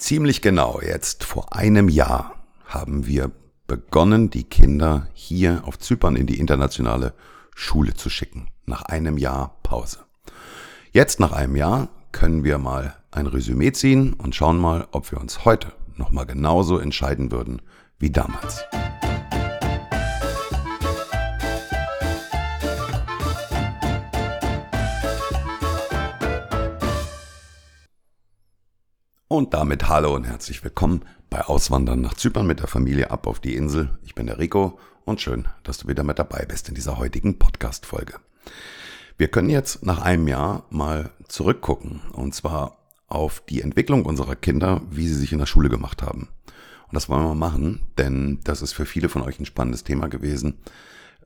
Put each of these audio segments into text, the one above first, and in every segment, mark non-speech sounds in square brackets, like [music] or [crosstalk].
Ziemlich genau jetzt vor einem Jahr haben wir begonnen, die Kinder hier auf Zypern in die internationale Schule zu schicken. Nach einem Jahr Pause. Jetzt nach einem Jahr können wir mal ein Resümee ziehen und schauen mal, ob wir uns heute nochmal genauso entscheiden würden wie damals. Und damit hallo und herzlich willkommen bei Auswandern nach Zypern mit der Familie ab auf die Insel. Ich bin der Rico und schön, dass du wieder mit dabei bist in dieser heutigen Podcast-Folge. Wir können jetzt nach einem Jahr mal zurückgucken und zwar auf die Entwicklung unserer Kinder, wie sie sich in der Schule gemacht haben. Und das wollen wir machen, denn das ist für viele von euch ein spannendes Thema gewesen,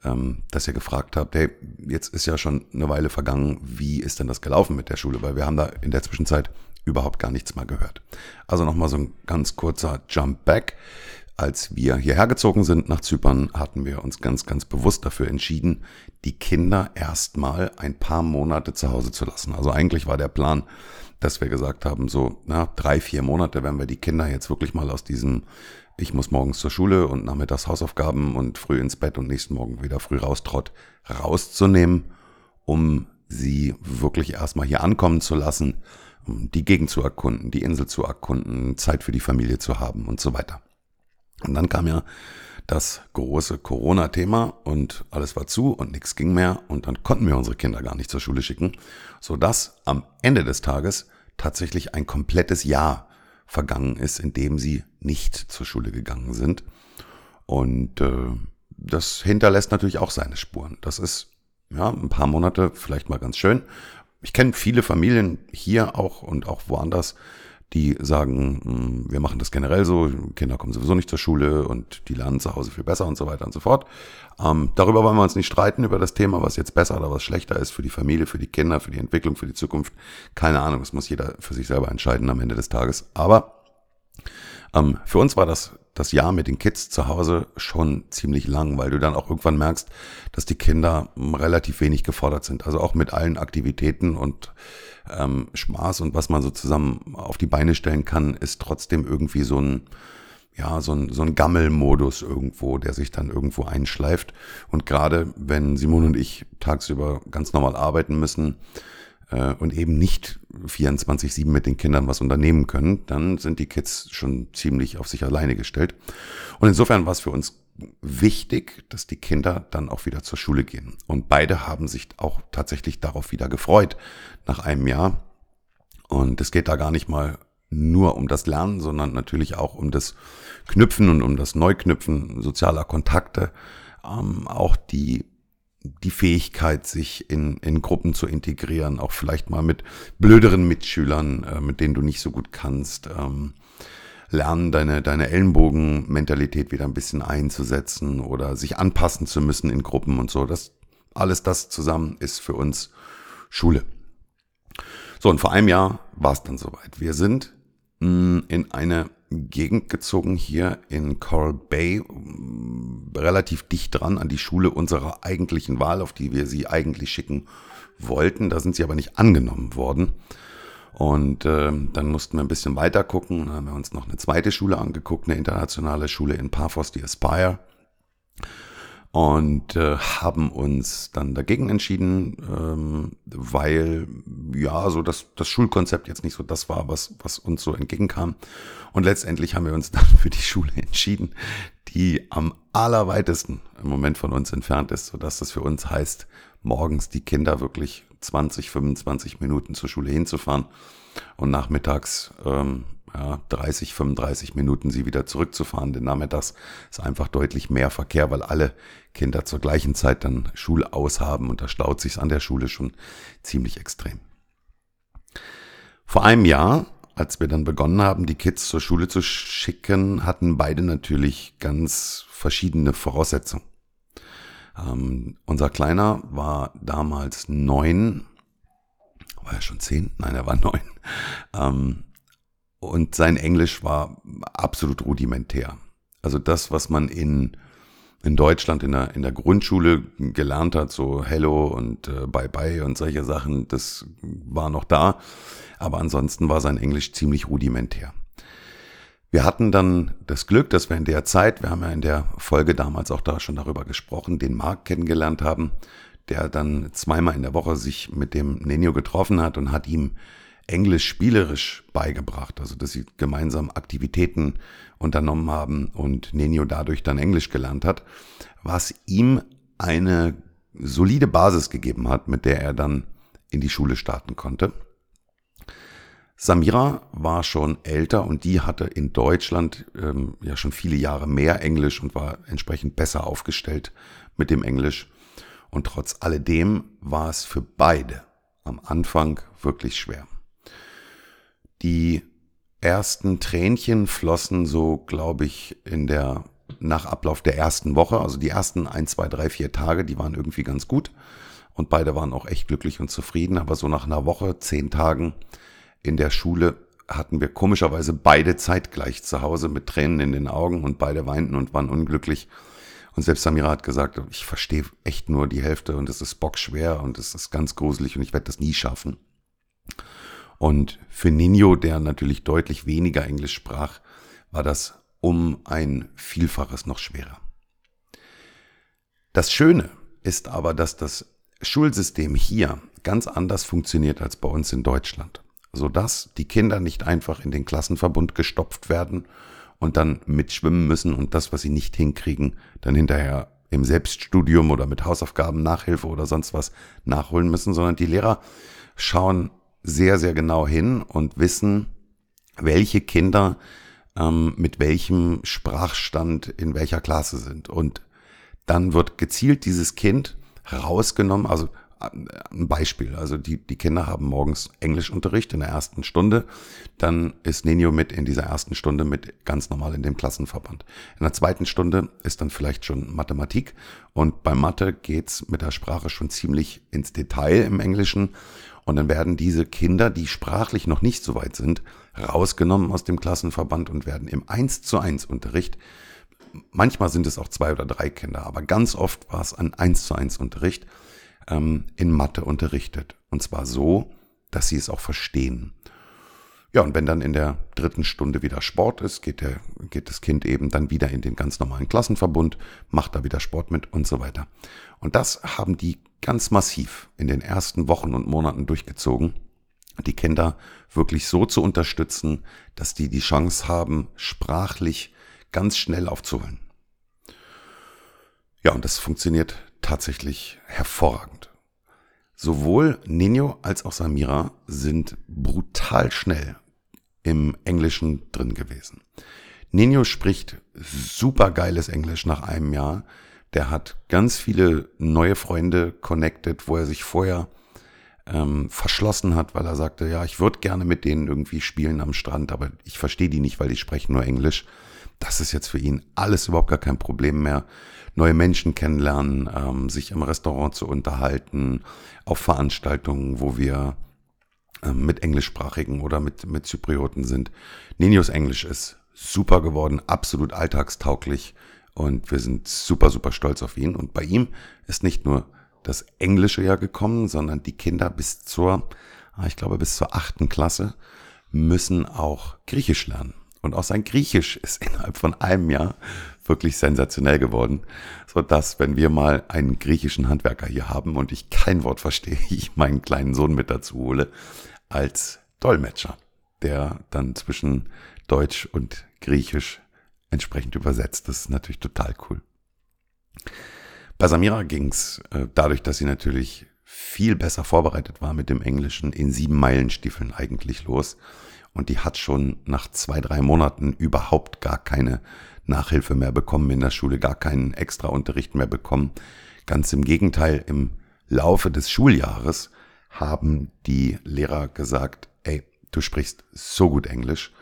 ähm, dass ihr gefragt habt, hey, jetzt ist ja schon eine Weile vergangen, wie ist denn das gelaufen mit der Schule? Weil wir haben da in der Zwischenzeit überhaupt gar nichts mehr gehört. Also nochmal so ein ganz kurzer Jump back. Als wir hierher gezogen sind nach Zypern, hatten wir uns ganz, ganz bewusst dafür entschieden, die Kinder erstmal ein paar Monate zu Hause zu lassen. Also eigentlich war der Plan, dass wir gesagt haben, so na, drei, vier Monate, wenn wir die Kinder jetzt wirklich mal aus diesem, ich muss morgens zur Schule und nachmittags Hausaufgaben und früh ins Bett und nächsten Morgen wieder früh raustrott, rauszunehmen, um sie wirklich erstmal hier ankommen zu lassen die Gegend zu erkunden, die Insel zu erkunden, Zeit für die Familie zu haben und so weiter. Und dann kam ja das große Corona-Thema und alles war zu und nichts ging mehr und dann konnten wir unsere Kinder gar nicht zur Schule schicken, sodass am Ende des Tages tatsächlich ein komplettes Jahr vergangen ist, in dem sie nicht zur Schule gegangen sind. Und äh, das hinterlässt natürlich auch seine Spuren. Das ist ja ein paar Monate vielleicht mal ganz schön ich kenne viele Familien hier auch und auch woanders, die sagen, hm, wir machen das generell so, Kinder kommen sowieso nicht zur Schule und die lernen zu Hause viel besser und so weiter und so fort. Ähm, darüber wollen wir uns nicht streiten, über das Thema, was jetzt besser oder was schlechter ist für die Familie, für die Kinder, für die Entwicklung, für die Zukunft. Keine Ahnung, das muss jeder für sich selber entscheiden am Ende des Tages. Aber ähm, für uns war das das Jahr mit den Kids zu Hause schon ziemlich lang, weil du dann auch irgendwann merkst, dass die Kinder hm, relativ wenig gefordert sind. Also auch mit allen Aktivitäten und ähm, Spaß und was man so zusammen auf die Beine stellen kann, ist trotzdem irgendwie so ein, ja, so ein, so ein Gammelmodus irgendwo, der sich dann irgendwo einschleift. Und gerade wenn Simon und ich tagsüber ganz normal arbeiten müssen, und eben nicht 24-7 mit den Kindern was unternehmen können, dann sind die Kids schon ziemlich auf sich alleine gestellt. Und insofern war es für uns wichtig, dass die Kinder dann auch wieder zur Schule gehen. Und beide haben sich auch tatsächlich darauf wieder gefreut nach einem Jahr. Und es geht da gar nicht mal nur um das Lernen, sondern natürlich auch um das Knüpfen und um das Neuknüpfen sozialer Kontakte, ähm, auch die die Fähigkeit, sich in, in Gruppen zu integrieren, auch vielleicht mal mit blöderen Mitschülern, äh, mit denen du nicht so gut kannst, ähm, lernen, deine, deine Ellenbogenmentalität wieder ein bisschen einzusetzen oder sich anpassen zu müssen in Gruppen und so. Das, alles das zusammen ist für uns Schule. So, und vor einem Jahr war es dann soweit. Wir sind mh, mm, in eine Gegend gezogen hier in Coral Bay, relativ dicht dran an die Schule unserer eigentlichen Wahl, auf die wir sie eigentlich schicken wollten. Da sind sie aber nicht angenommen worden. Und äh, dann mussten wir ein bisschen weiter gucken. Dann haben wir uns noch eine zweite Schule angeguckt, eine internationale Schule in Paphos, die Aspire und äh, haben uns dann dagegen entschieden, ähm, weil ja so das, das Schulkonzept jetzt nicht so das war, was, was uns so entgegenkam. Und letztendlich haben wir uns [laughs] dann für die Schule entschieden, die am allerweitesten im Moment von uns entfernt ist, sodass das für uns heißt, morgens die Kinder wirklich 20, 25 Minuten zur Schule hinzufahren und nachmittags ähm, ja, 30, 35 Minuten sie wieder zurückzufahren, denn nachmittags ist einfach deutlich mehr Verkehr, weil alle Kinder zur gleichen Zeit dann Schule aushaben und da staut sich an der Schule schon ziemlich extrem. Vor einem Jahr, als wir dann begonnen haben, die Kids zur Schule zu schicken, hatten beide natürlich ganz verschiedene Voraussetzungen. Ähm, unser Kleiner war damals neun, war er schon zehn? Nein, er war [laughs] neun. Ähm, und sein Englisch war absolut rudimentär. Also das, was man in, in Deutschland in der, in der Grundschule gelernt hat, so Hello und äh, Bye Bye und solche Sachen, das war noch da. Aber ansonsten war sein Englisch ziemlich rudimentär. Wir hatten dann das Glück, dass wir in der Zeit, wir haben ja in der Folge damals auch da schon darüber gesprochen, den Marc kennengelernt haben, der dann zweimal in der Woche sich mit dem Nenio getroffen hat und hat ihm Englisch spielerisch beigebracht, also dass sie gemeinsam Aktivitäten unternommen haben und Nenio dadurch dann Englisch gelernt hat, was ihm eine solide Basis gegeben hat, mit der er dann in die Schule starten konnte. Samira war schon älter und die hatte in Deutschland ähm, ja schon viele Jahre mehr Englisch und war entsprechend besser aufgestellt mit dem Englisch. Und trotz alledem war es für beide am Anfang wirklich schwer. Die ersten Tränchen flossen so, glaube ich, in der nach Ablauf der ersten Woche, also die ersten ein, zwei, drei, vier Tage, die waren irgendwie ganz gut und beide waren auch echt glücklich und zufrieden. Aber so nach einer Woche, zehn Tagen in der Schule hatten wir komischerweise beide zeitgleich zu Hause mit Tränen in den Augen und beide weinten und waren unglücklich. Und selbst Samira hat gesagt, ich verstehe echt nur die Hälfte und es ist bockschwer und es ist ganz gruselig und ich werde das nie schaffen. Und für Nino, der natürlich deutlich weniger Englisch sprach, war das um ein Vielfaches noch schwerer. Das Schöne ist aber, dass das Schulsystem hier ganz anders funktioniert als bei uns in Deutschland sodass die Kinder nicht einfach in den Klassenverbund gestopft werden und dann mitschwimmen müssen und das, was sie nicht hinkriegen, dann hinterher im Selbststudium oder mit Hausaufgaben, Nachhilfe oder sonst was nachholen müssen, sondern die Lehrer schauen sehr, sehr genau hin und wissen, welche Kinder ähm, mit welchem Sprachstand in welcher Klasse sind. Und dann wird gezielt dieses Kind rausgenommen, also ein Beispiel. Also die, die Kinder haben morgens Englischunterricht in der ersten Stunde. Dann ist Nenio mit in dieser ersten Stunde mit ganz normal in dem Klassenverband. In der zweiten Stunde ist dann vielleicht schon Mathematik. Und bei Mathe geht's mit der Sprache schon ziemlich ins Detail im Englischen. Und dann werden diese Kinder, die sprachlich noch nicht so weit sind, rausgenommen aus dem Klassenverband und werden im 1 zu 1 Unterricht Manchmal sind es auch zwei oder drei Kinder, aber ganz oft war es ein 1 zu 1 Unterricht ähm, in Mathe unterrichtet. Und zwar so, dass sie es auch verstehen. Ja, und wenn dann in der dritten Stunde wieder Sport ist, geht, der, geht das Kind eben dann wieder in den ganz normalen Klassenverbund, macht da wieder Sport mit und so weiter. Und das haben die ganz massiv in den ersten Wochen und Monaten durchgezogen, die Kinder wirklich so zu unterstützen, dass die die Chance haben, sprachlich ganz schnell aufzuholen. Ja, und das funktioniert tatsächlich hervorragend. Sowohl Nino als auch Samira sind brutal schnell im Englischen drin gewesen. Nino spricht super geiles Englisch nach einem Jahr. Der hat ganz viele neue Freunde connected, wo er sich vorher ähm, verschlossen hat, weil er sagte, ja, ich würde gerne mit denen irgendwie spielen am Strand, aber ich verstehe die nicht, weil die sprechen nur Englisch. Das ist jetzt für ihn alles überhaupt gar kein Problem mehr neue Menschen kennenlernen, ähm, sich im Restaurant zu unterhalten, auf Veranstaltungen, wo wir ähm, mit Englischsprachigen oder mit, mit Zyprioten sind. Ninios Englisch ist super geworden, absolut alltagstauglich und wir sind super, super stolz auf ihn. Und bei ihm ist nicht nur das Englische ja gekommen, sondern die Kinder bis zur, ah, ich glaube, bis zur achten Klasse müssen auch Griechisch lernen. Und auch sein Griechisch ist [laughs] innerhalb von einem Jahr wirklich sensationell geworden, so dass wenn wir mal einen griechischen Handwerker hier haben und ich kein Wort verstehe, [laughs] ich meinen kleinen Sohn mit dazu hole als Dolmetscher, der dann zwischen Deutsch und Griechisch entsprechend übersetzt. Das ist natürlich total cool. Bei Samira ging's äh, dadurch, dass sie natürlich viel besser vorbereitet war mit dem Englischen in sieben Meilenstiefeln eigentlich los. Und die hat schon nach zwei, drei Monaten überhaupt gar keine Nachhilfe mehr bekommen in der Schule, gar keinen extra Unterricht mehr bekommen. Ganz im Gegenteil, im Laufe des Schuljahres haben die Lehrer gesagt, ey, du sprichst so gut Englisch.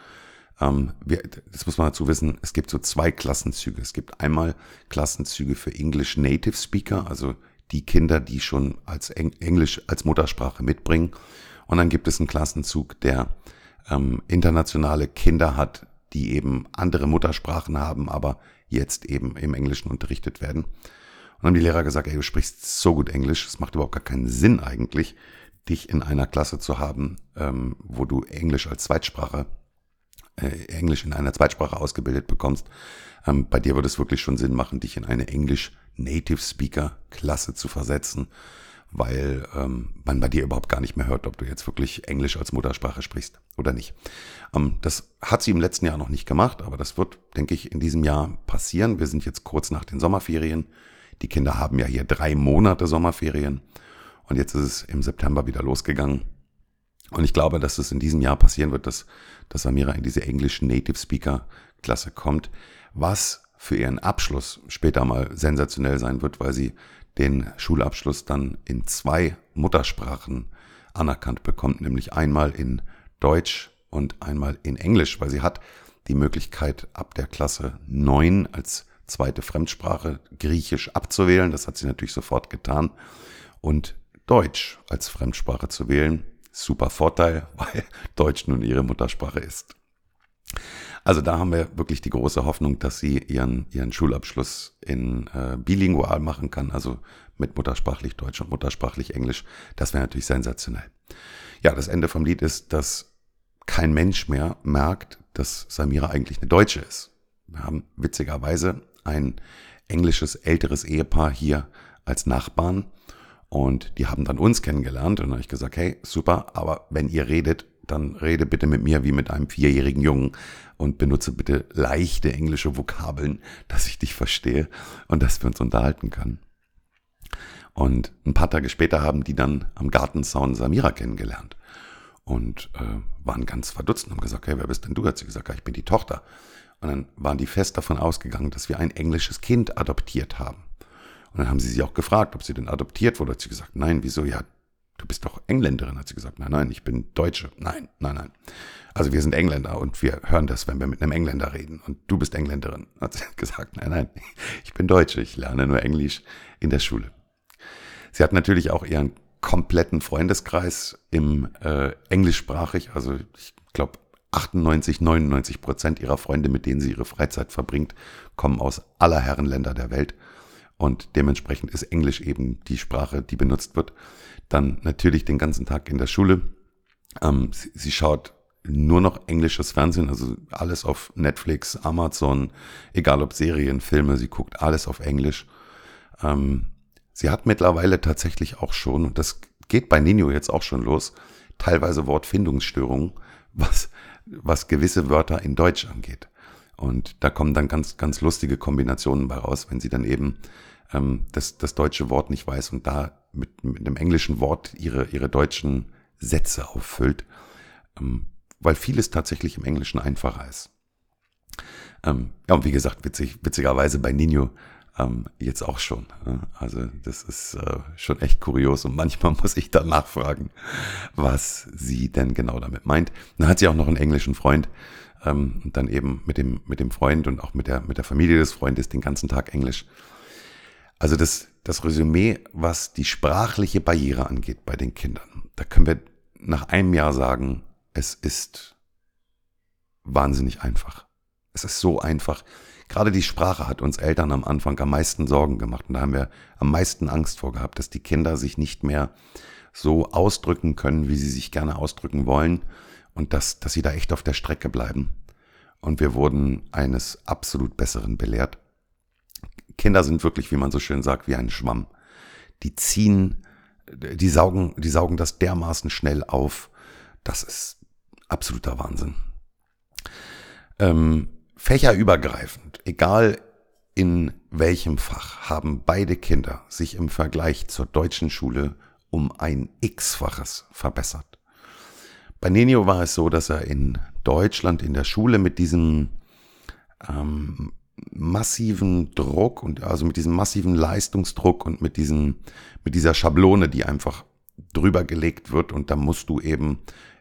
Ähm, wir, das muss man dazu wissen, es gibt so zwei Klassenzüge. Es gibt einmal Klassenzüge für English Native Speaker, also die Kinder, die schon als Englisch als Muttersprache mitbringen. Und dann gibt es einen Klassenzug, der ähm, internationale Kinder hat, die eben andere Muttersprachen haben, aber jetzt eben im Englischen unterrichtet werden. Und haben die Lehrer gesagt, ey, du sprichst so gut Englisch, es macht überhaupt gar keinen Sinn eigentlich, dich in einer Klasse zu haben, ähm, wo du Englisch als Zweitsprache Englisch in einer Zweitsprache ausgebildet bekommst, ähm, bei dir würde es wirklich schon Sinn machen, dich in eine Englisch Native Speaker Klasse zu versetzen, weil ähm, man bei dir überhaupt gar nicht mehr hört, ob du jetzt wirklich Englisch als Muttersprache sprichst oder nicht. Ähm, das hat sie im letzten Jahr noch nicht gemacht, aber das wird, denke ich, in diesem Jahr passieren. Wir sind jetzt kurz nach den Sommerferien. Die Kinder haben ja hier drei Monate Sommerferien und jetzt ist es im September wieder losgegangen. Und ich glaube, dass es in diesem Jahr passieren wird, dass, dass Samira in diese englischen Native Speaker Klasse kommt, was für ihren Abschluss später mal sensationell sein wird, weil sie den Schulabschluss dann in zwei Muttersprachen anerkannt bekommt, nämlich einmal in Deutsch und einmal in Englisch, weil sie hat die Möglichkeit ab der Klasse 9 als zweite Fremdsprache Griechisch abzuwählen. Das hat sie natürlich sofort getan. Und Deutsch als Fremdsprache zu wählen. Super Vorteil, [laughs] weil Deutsch nun ihre Muttersprache ist. Also da haben wir wirklich die große Hoffnung, dass sie ihren, ihren Schulabschluss in äh, bilingual machen kann, also mit muttersprachlich Deutsch und muttersprachlich Englisch. Das wäre natürlich sensationell. Ja, das Ende vom Lied ist, dass kein Mensch mehr merkt, dass Samira eigentlich eine Deutsche ist. Wir haben witzigerweise ein englisches älteres Ehepaar hier als Nachbarn und die haben dann uns kennengelernt und habe ich gesagt, hey, super, aber wenn ihr redet, dann rede bitte mit mir wie mit einem vierjährigen Jungen und benutze bitte leichte englische Vokabeln, dass ich dich verstehe und dass wir uns unterhalten können. Und ein paar Tage später haben die dann am Gartenzaun Samira kennengelernt und äh, waren ganz verdutzt und haben gesagt, hey, wer bist denn du? Hat sie gesagt, ja, ich bin die Tochter. Und dann waren die fest davon ausgegangen, dass wir ein englisches Kind adoptiert haben. Und dann haben sie sie auch gefragt, ob sie denn adoptiert wurde. Hat sie gesagt, nein, wieso? Ja, du bist doch Engländerin, hat sie gesagt. Nein, nein, ich bin Deutsche. Nein, nein, nein. Also wir sind Engländer und wir hören das, wenn wir mit einem Engländer reden. Und du bist Engländerin, [laughs] hat sie gesagt. Nein, nein, [laughs] ich bin Deutsche. Ich lerne nur Englisch in der Schule. Sie hat natürlich auch ihren kompletten Freundeskreis im äh, englischsprachig, also ich glaube 98, 99 Prozent ihrer Freunde, mit denen sie ihre Freizeit verbringt, kommen aus aller Herren Länder der Welt. Und dementsprechend ist Englisch eben die Sprache, die benutzt wird. Dann natürlich den ganzen Tag in der Schule. Ähm, sie, sie schaut nur noch englisches Fernsehen, also alles auf Netflix, Amazon, egal ob Serien, Filme, sie guckt alles auf Englisch. Ähm, sie hat mittlerweile tatsächlich auch schon, und das geht bei Nino jetzt auch schon los, teilweise Wortfindungsstörungen, [laughs] was, was gewisse Wörter in Deutsch angeht. Und da kommen dann ganz, ganz lustige Kombinationen bei raus, wenn sie dann eben ähm, das, das deutsche Wort nicht weiß und da mit, mit einem englischen Wort ihre, ihre deutschen Sätze auffüllt, ähm, weil vieles tatsächlich im Englischen einfacher ist. Ähm, ja, und wie gesagt, witzig, witzigerweise bei Nino ähm, jetzt auch schon. Ne? Also das ist äh, schon echt kurios und manchmal [laughs] muss ich dann nachfragen, was sie denn genau damit meint. Dann hat sie auch noch einen englischen Freund ähm, und dann eben mit dem, mit dem Freund und auch mit der, mit der Familie des Freundes den ganzen Tag Englisch. Also das, das Resümee, was die sprachliche Barriere angeht bei den Kindern, da können wir nach einem Jahr sagen, es ist wahnsinnig einfach. Es ist so einfach. Gerade die Sprache hat uns Eltern am Anfang am meisten Sorgen gemacht und da haben wir am meisten Angst vor gehabt, dass die Kinder sich nicht mehr so ausdrücken können, wie sie sich gerne ausdrücken wollen und dass, dass sie da echt auf der Strecke bleiben. Und wir wurden eines absolut Besseren belehrt. Kinder sind wirklich, wie man so schön sagt, wie ein Schwamm. Die ziehen, die saugen, die saugen das dermaßen schnell auf. Das ist absoluter Wahnsinn. Ähm, fächerübergreifend, egal in welchem Fach, haben beide Kinder sich im Vergleich zur deutschen Schule um ein x-faches verbessert. Bei Nenio war es so, dass er in Deutschland in der Schule mit diesem ähm, massiven Druck und also mit diesem massiven Leistungsdruck und mit diesem, mit dieser Schablone, die einfach drüber gelegt wird und da musst du eben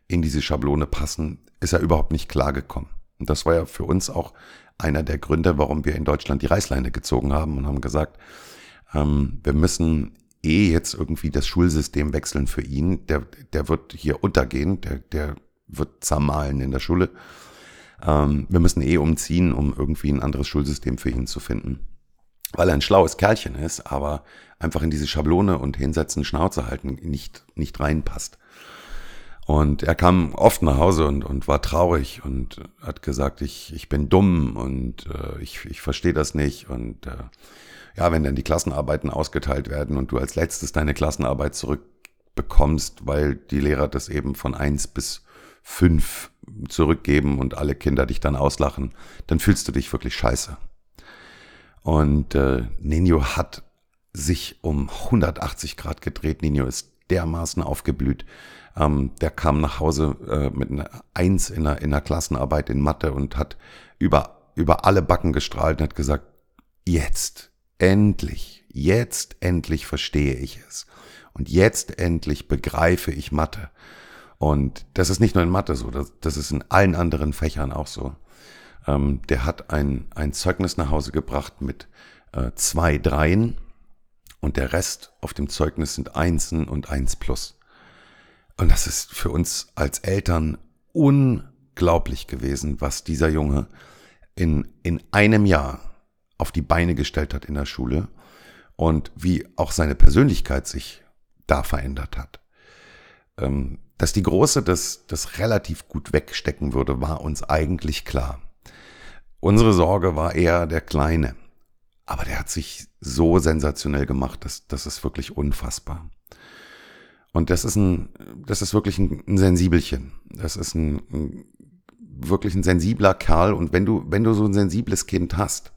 in diese Schablone passen, ist er überhaupt nicht klargekommen. Und das war ja für uns auch einer der Gründe, warum wir in Deutschland die Reißleine gezogen haben und haben gesagt, ähm, wir müssen eh jetzt irgendwie das Schulsystem wechseln für ihn. Der, der wird hier untergehen, der, der wird zermahlen in der Schule. Ähm, wir müssen eh umziehen, um irgendwie ein anderes Schulsystem für ihn zu finden. Weil er ein schlaues Kerlchen ist, aber einfach in diese Schablone und hinsetzen, Schnauze halten nicht, nicht reinpasst. Und er kam oft nach Hause und, und war traurig und hat gesagt, ich, ich bin dumm und äh, ich, ich verstehe das nicht. Und äh, ja, wenn dann die Klassenarbeiten ausgeteilt werden und du als letztes deine Klassenarbeit zurückbekommst, weil die Lehrer das eben von eins bis fünf zurückgeben und alle Kinder dich dann auslachen, dann fühlst du dich wirklich scheiße. Und äh, Nino hat sich um 180 Grad gedreht. Nino ist dermaßen aufgeblüht. Ähm, der kam nach Hause äh, mit einer Eins in der, in der Klassenarbeit in Mathe und hat über, über alle Backen gestrahlt und hat gesagt, jetzt, endlich, jetzt endlich verstehe ich es. Und jetzt endlich begreife ich Mathe. Und das ist nicht nur in Mathe so, das, das ist in allen anderen Fächern auch so. Ähm, der hat ein, ein Zeugnis nach Hause gebracht mit äh, zwei Dreien und der Rest auf dem Zeugnis sind Einsen und Eins plus. Und das ist für uns als Eltern unglaublich gewesen, was dieser Junge in, in einem Jahr auf die Beine gestellt hat in der Schule und wie auch seine Persönlichkeit sich da verändert hat. Ähm, dass die Große das, das relativ gut wegstecken würde, war uns eigentlich klar. Unsere Sorge war eher der Kleine. Aber der hat sich so sensationell gemacht, dass das ist wirklich unfassbar. Und das ist ein, das ist wirklich ein, ein Sensibelchen. Das ist ein, ein, wirklich ein sensibler Kerl. Und wenn du, wenn du so ein sensibles Kind hast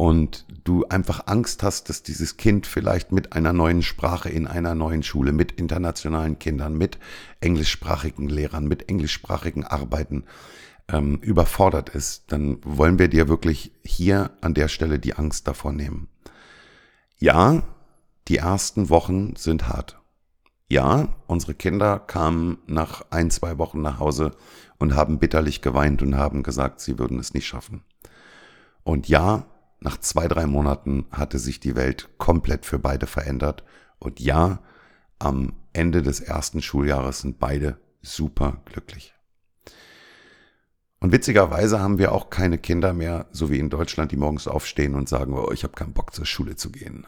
und du einfach Angst hast, dass dieses Kind vielleicht mit einer neuen Sprache in einer neuen Schule, mit internationalen Kindern, mit englischsprachigen Lehrern, mit englischsprachigen Arbeiten, ähm, überfordert ist, dann wollen wir dir wirklich hier an der Stelle die Angst davor nehmen. Ja, die ersten Wochen sind hart. Ja, unsere Kinder kamen nach ein, zwei Wochen nach Hause und haben bitterlich geweint und haben gesagt, sie würden es nicht schaffen. Und ja, nach zwei, drei Monaten hatte sich die Welt komplett für beide verändert. Und ja, am Ende des ersten Schuljahres sind beide super glücklich. Und witzigerweise haben wir auch keine Kinder mehr, so wie in Deutschland, die morgens aufstehen und sagen, oh, ich habe keinen Bock zur Schule zu gehen.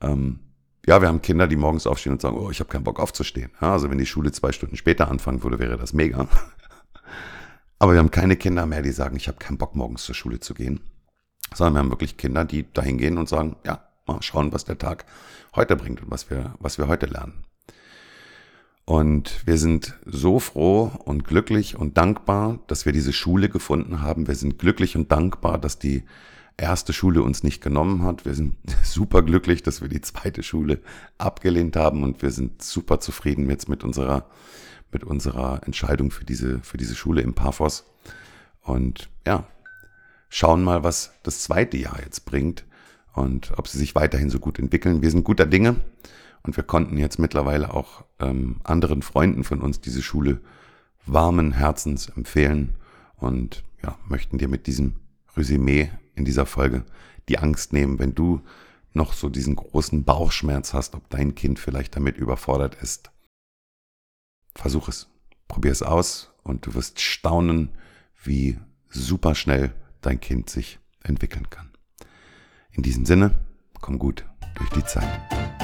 Ähm, ja, wir haben Kinder, die morgens aufstehen und sagen, oh, ich habe keinen Bock aufzustehen. Ja, also wenn die Schule zwei Stunden später anfangen würde, wäre das mega. [laughs] Aber wir haben keine Kinder mehr, die sagen, ich habe keinen Bock morgens zur Schule zu gehen. Sondern wir haben wirklich Kinder, die dahin gehen und sagen, ja, mal schauen, was der Tag heute bringt und was wir, was wir heute lernen. Und wir sind so froh und glücklich und dankbar, dass wir diese Schule gefunden haben. Wir sind glücklich und dankbar, dass die erste Schule uns nicht genommen hat. Wir sind [laughs] super glücklich, dass wir die zweite Schule abgelehnt haben und wir sind super zufrieden jetzt mit unserer, mit unserer Entscheidung für diese, für diese Schule im Paphos. Und ja, schauen mal, was das zweite Jahr jetzt bringt und ob sie sich weiterhin so gut entwickeln. Wir sind guter Dinge. Und wir konnten jetzt mittlerweile auch ähm, anderen Freunden von uns diese Schule warmen Herzens empfehlen und ja, möchten dir mit diesem Resümee in dieser Folge die Angst nehmen, wenn du noch so diesen großen Bauchschmerz hast, ob dein Kind vielleicht damit überfordert ist. Versuch es, probier es aus und du wirst staunen, wie super schnell dein Kind sich entwickeln kann. In diesem Sinne, komm gut durch die Zeit.